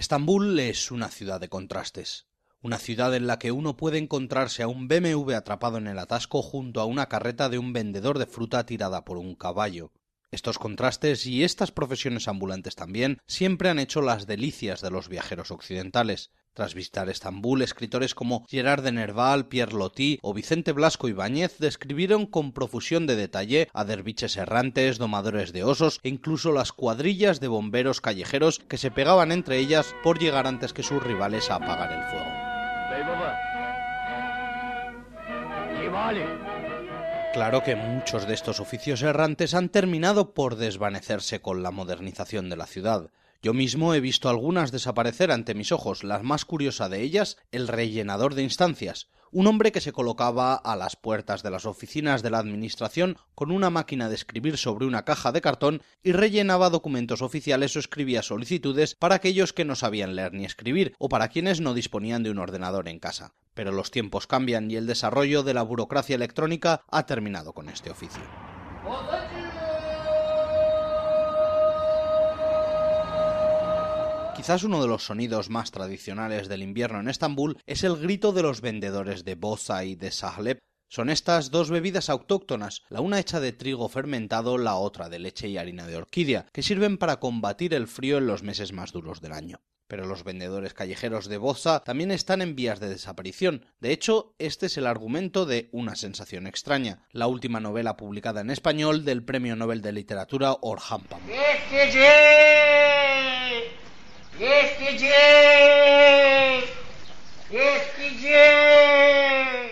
Estambul es una ciudad de contrastes. Una ciudad en la que uno puede encontrarse a un BMW atrapado en el atasco junto a una carreta de un vendedor de fruta tirada por un caballo. Estos contrastes y estas profesiones ambulantes también siempre han hecho las delicias de los viajeros occidentales. Tras visitar Estambul, escritores como Gerard de Nerval, Pierre Loti o Vicente Blasco Ibáñez describieron con profusión de detalle a derviches errantes, domadores de osos e incluso las cuadrillas de bomberos callejeros que se pegaban entre ellas por llegar antes que sus rivales a apagar el fuego. Claro que muchos de estos oficios errantes han terminado por desvanecerse con la modernización de la ciudad. Yo mismo he visto algunas desaparecer ante mis ojos, la más curiosa de ellas, el rellenador de instancias, un hombre que se colocaba a las puertas de las oficinas de la Administración con una máquina de escribir sobre una caja de cartón y rellenaba documentos oficiales o escribía solicitudes para aquellos que no sabían leer ni escribir o para quienes no disponían de un ordenador en casa. Pero los tiempos cambian y el desarrollo de la burocracia electrónica ha terminado con este oficio. Quizás uno de los sonidos más tradicionales del invierno en Estambul es el grito de los vendedores de boza y de sahlep. Son estas dos bebidas autóctonas, la una hecha de trigo fermentado, la otra de leche y harina de orquídea, que sirven para combatir el frío en los meses más duros del año. Pero los vendedores callejeros de boza también están en vías de desaparición. De hecho, este es el argumento de Una sensación extraña, la última novela publicada en español del Premio Nobel de Literatura Orhan Pamuk.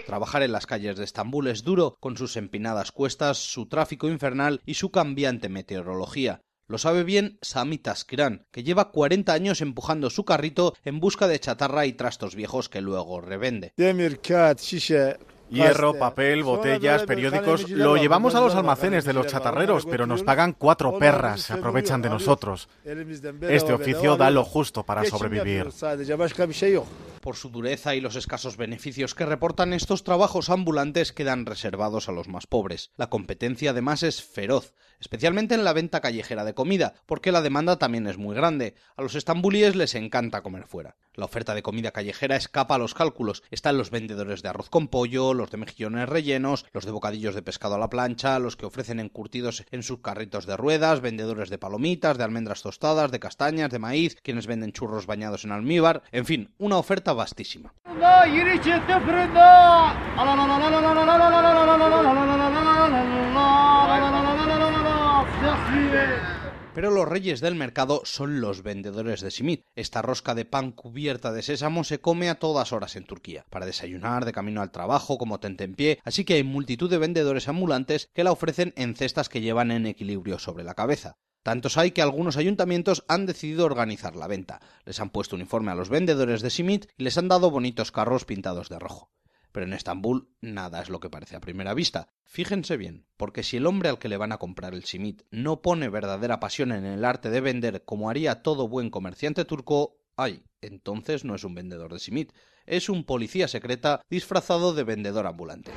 Trabajar en las calles de Estambul es duro, con sus empinadas cuestas, su tráfico infernal y su cambiante meteorología. Lo sabe bien Sami Taskiran, que lleva 40 años empujando su carrito en busca de chatarra y trastos viejos que luego revende. Hierro, papel, botellas, periódicos. Lo llevamos a los almacenes de los chatarreros, pero nos pagan cuatro perras, se aprovechan de nosotros. Este oficio da lo justo para sobrevivir. Por su dureza y los escasos beneficios que reportan estos trabajos ambulantes quedan reservados a los más pobres. La competencia además es feroz, especialmente en la venta callejera de comida, porque la demanda también es muy grande. A los estambulíes les encanta comer fuera. La oferta de comida callejera escapa a los cálculos. Están los vendedores de arroz con pollo, los de mejillones rellenos, los de bocadillos de pescado a la plancha, los que ofrecen encurtidos en sus carritos de ruedas, vendedores de palomitas, de almendras tostadas, de castañas, de maíz, quienes venden churros bañados en almíbar, en fin, una oferta Pero los reyes del mercado son los vendedores de simit. Esta rosca de pan cubierta de sésamo se come a todas horas en Turquía, para desayunar, de camino al trabajo, como tentempié, así que hay multitud de vendedores ambulantes que la ofrecen en cestas que llevan en equilibrio sobre la cabeza. Tantos hay que algunos ayuntamientos han decidido organizar la venta. Les han puesto uniforme a los vendedores de simit y les han dado bonitos carros pintados de rojo. Pero en Estambul nada es lo que parece a primera vista. Fíjense bien, porque si el hombre al que le van a comprar el simit no pone verdadera pasión en el arte de vender como haría todo buen comerciante turco, ay, entonces no es un vendedor de simit, es un policía secreta disfrazado de vendedor ambulante.